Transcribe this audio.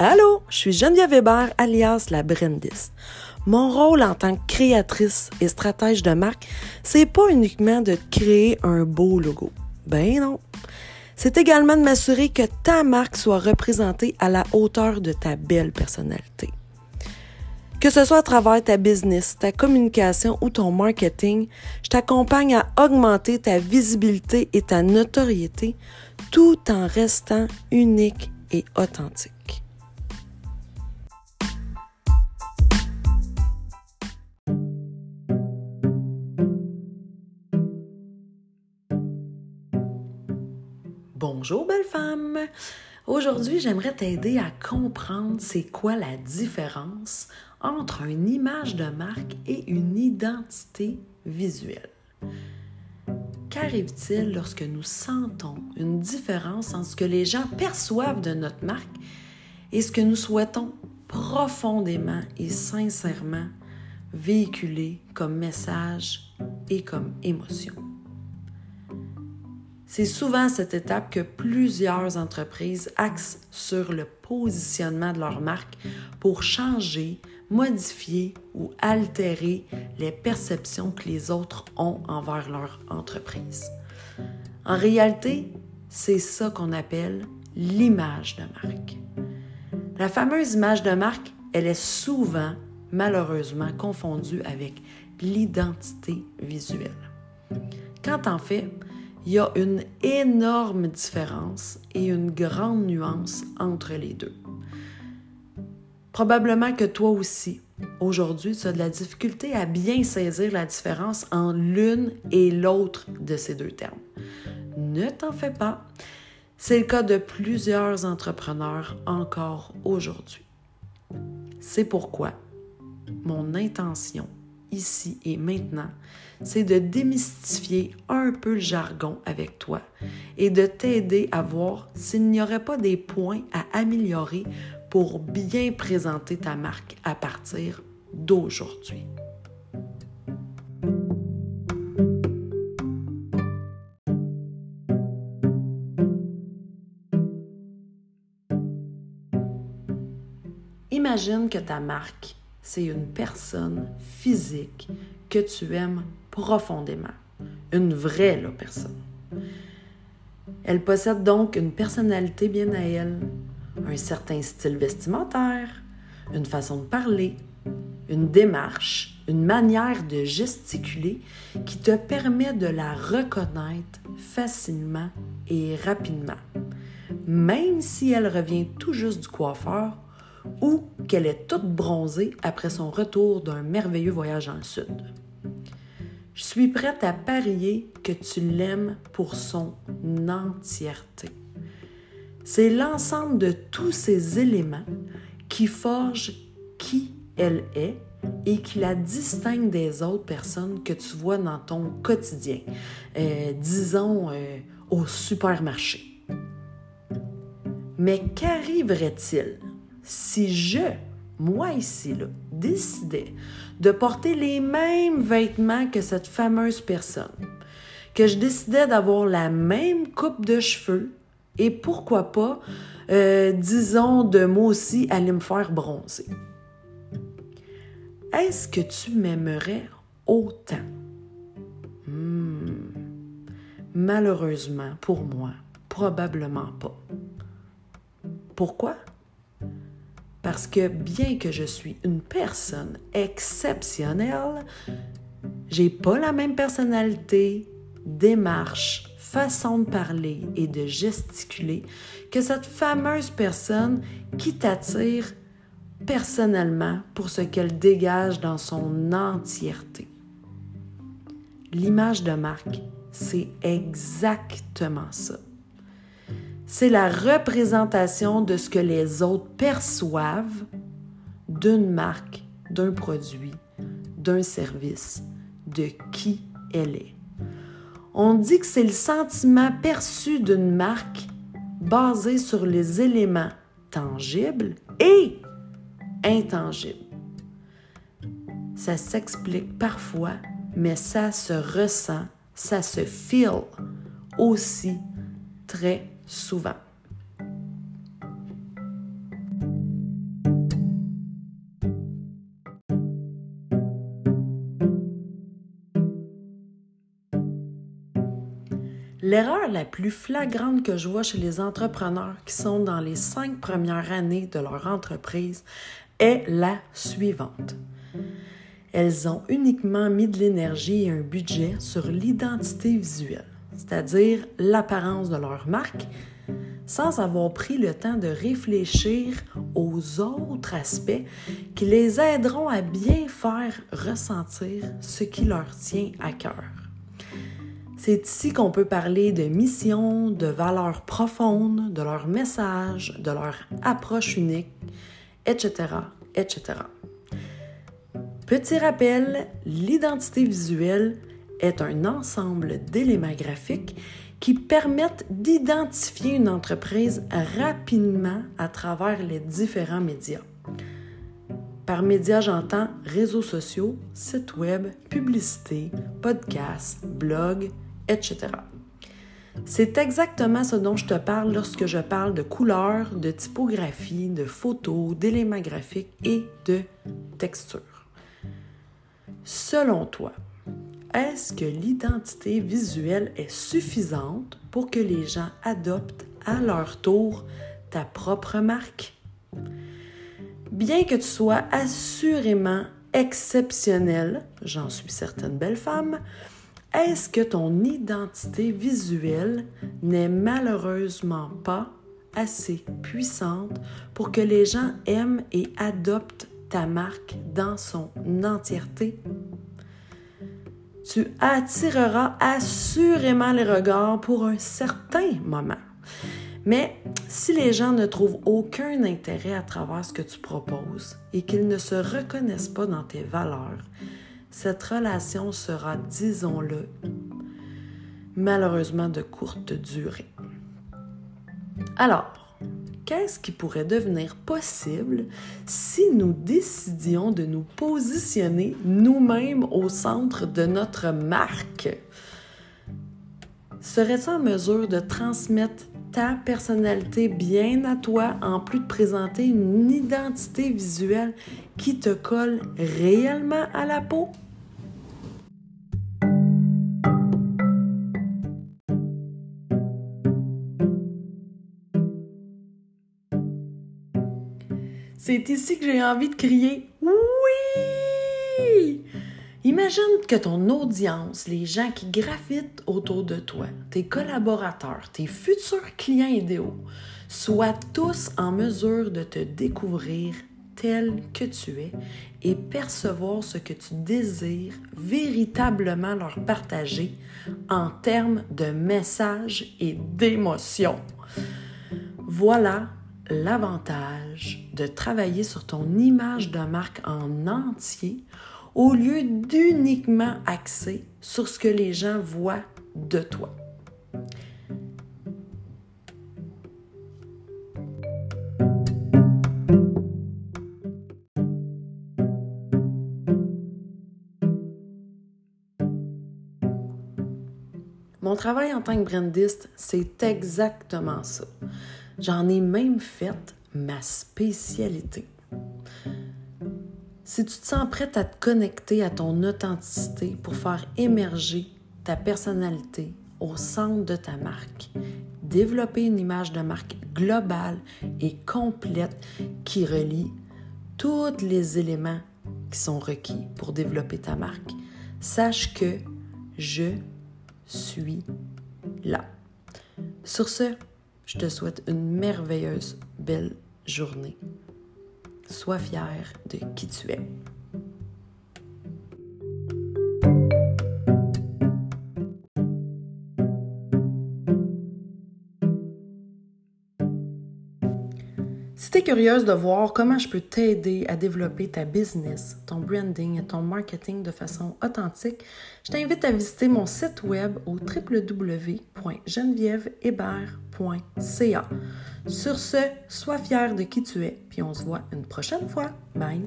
Allô, je suis Geneviève Weber, alias la Brandiste. Mon rôle en tant que créatrice et stratège de marque, c'est pas uniquement de créer un beau logo. Ben non. C'est également de m'assurer que ta marque soit représentée à la hauteur de ta belle personnalité. Que ce soit à travers ta business, ta communication ou ton marketing, je t'accompagne à augmenter ta visibilité et ta notoriété tout en restant unique et authentique. Bonjour belle femme! Aujourd'hui, j'aimerais t'aider à comprendre c'est quoi la différence entre une image de marque et une identité visuelle. Qu'arrive-t-il lorsque nous sentons une différence entre ce que les gens perçoivent de notre marque et ce que nous souhaitons profondément et sincèrement véhiculer comme message et comme émotion? C'est souvent cette étape que plusieurs entreprises axent sur le positionnement de leur marque pour changer, modifier ou altérer les perceptions que les autres ont envers leur entreprise. En réalité, c'est ça qu'on appelle l'image de marque. La fameuse image de marque, elle est souvent, malheureusement, confondue avec l'identité visuelle. Quand en fait, il y a une énorme différence et une grande nuance entre les deux. Probablement que toi aussi, aujourd'hui, tu as de la difficulté à bien saisir la différence en l'une et l'autre de ces deux termes. Ne t'en fais pas. C'est le cas de plusieurs entrepreneurs encore aujourd'hui. C'est pourquoi mon intention ici et maintenant, c'est de démystifier un peu le jargon avec toi et de t'aider à voir s'il n'y aurait pas des points à améliorer pour bien présenter ta marque à partir d'aujourd'hui. Imagine que ta marque c'est une personne physique que tu aimes profondément. Une vraie personne. Elle possède donc une personnalité bien à elle, un certain style vestimentaire, une façon de parler, une démarche, une manière de gesticuler qui te permet de la reconnaître facilement et rapidement, même si elle revient tout juste du coiffeur ou qu'elle est toute bronzée après son retour d'un merveilleux voyage dans le sud. Je suis prête à parier que tu l'aimes pour son entièreté. C'est l'ensemble de tous ces éléments qui forgent qui elle est et qui la distingue des autres personnes que tu vois dans ton quotidien, euh, disons euh, au supermarché. Mais qu'arriverait-il si je, moi ici, là, décidais de porter les mêmes vêtements que cette fameuse personne, que je décidais d'avoir la même coupe de cheveux et pourquoi pas, euh, disons, de moi aussi aller me faire bronzer. Est-ce que tu m'aimerais autant? Hmm. Malheureusement, pour moi, probablement pas. Pourquoi? Parce que bien que je suis une personne exceptionnelle, j'ai pas la même personnalité, démarche, façon de parler et de gesticuler que cette fameuse personne qui t'attire personnellement pour ce qu'elle dégage dans son entièreté. L'image de marque, c'est exactement ça c'est la représentation de ce que les autres perçoivent d'une marque, d'un produit, d'un service, de qui elle est. On dit que c'est le sentiment perçu d'une marque basé sur les éléments tangibles et intangibles. Ça s'explique parfois, mais ça se ressent, ça se feel aussi très souvent. L'erreur la plus flagrante que je vois chez les entrepreneurs qui sont dans les cinq premières années de leur entreprise est la suivante. Elles ont uniquement mis de l'énergie et un budget sur l'identité visuelle c'est-à-dire l'apparence de leur marque, sans avoir pris le temps de réfléchir aux autres aspects qui les aideront à bien faire ressentir ce qui leur tient à cœur. C'est ici qu'on peut parler de mission, de valeurs profondes, de leur message, de leur approche unique, etc., etc. Petit rappel, l'identité visuelle est un ensemble d'éléments graphiques qui permettent d'identifier une entreprise rapidement à travers les différents médias. Par médias, j'entends réseaux sociaux, sites web, publicités, podcasts, blogs, etc. C'est exactement ce dont je te parle lorsque je parle de couleurs, de typographie, de photos, d'éléments graphiques et de textures. Selon toi, est-ce que l'identité visuelle est suffisante pour que les gens adoptent à leur tour ta propre marque? Bien que tu sois assurément exceptionnel, j'en suis certaine belle femme, est-ce que ton identité visuelle n'est malheureusement pas assez puissante pour que les gens aiment et adoptent ta marque dans son entièreté? Tu attireras assurément les regards pour un certain moment. Mais si les gens ne trouvent aucun intérêt à travers ce que tu proposes et qu'ils ne se reconnaissent pas dans tes valeurs, cette relation sera, disons-le, malheureusement de courte durée. Alors, qu'est-ce qui pourrait devenir possible si nous décidions de nous positionner nous-mêmes au centre de notre marque? Serais-tu en mesure de transmettre ta personnalité bien à toi en plus de présenter une identité visuelle qui te colle réellement à la peau? C'est ici que j'ai envie de crier Oui! Imagine que ton audience, les gens qui gravitent autour de toi, tes collaborateurs, tes futurs clients idéaux, soient tous en mesure de te découvrir tel que tu es et percevoir ce que tu désires véritablement leur partager en termes de messages et d'émotions. Voilà l'avantage de travailler sur ton image de marque en entier au lieu d'uniquement axer sur ce que les gens voient de toi. Mon travail en tant que brandiste, c'est exactement ça. J'en ai même fait ma spécialité. Si tu te sens prête à te connecter à ton authenticité pour faire émerger ta personnalité au centre de ta marque, développer une image de marque globale et complète qui relie tous les éléments qui sont requis pour développer ta marque, sache que je suis là. Sur ce, je te souhaite une merveilleuse, belle journée. Sois fier de qui tu es. Curieuse de voir comment je peux t'aider à développer ta business, ton branding et ton marketing de façon authentique, je t'invite à visiter mon site web au www.genevièvehébert.ca. Sur ce, sois fier de qui tu es, puis on se voit une prochaine fois. Bye!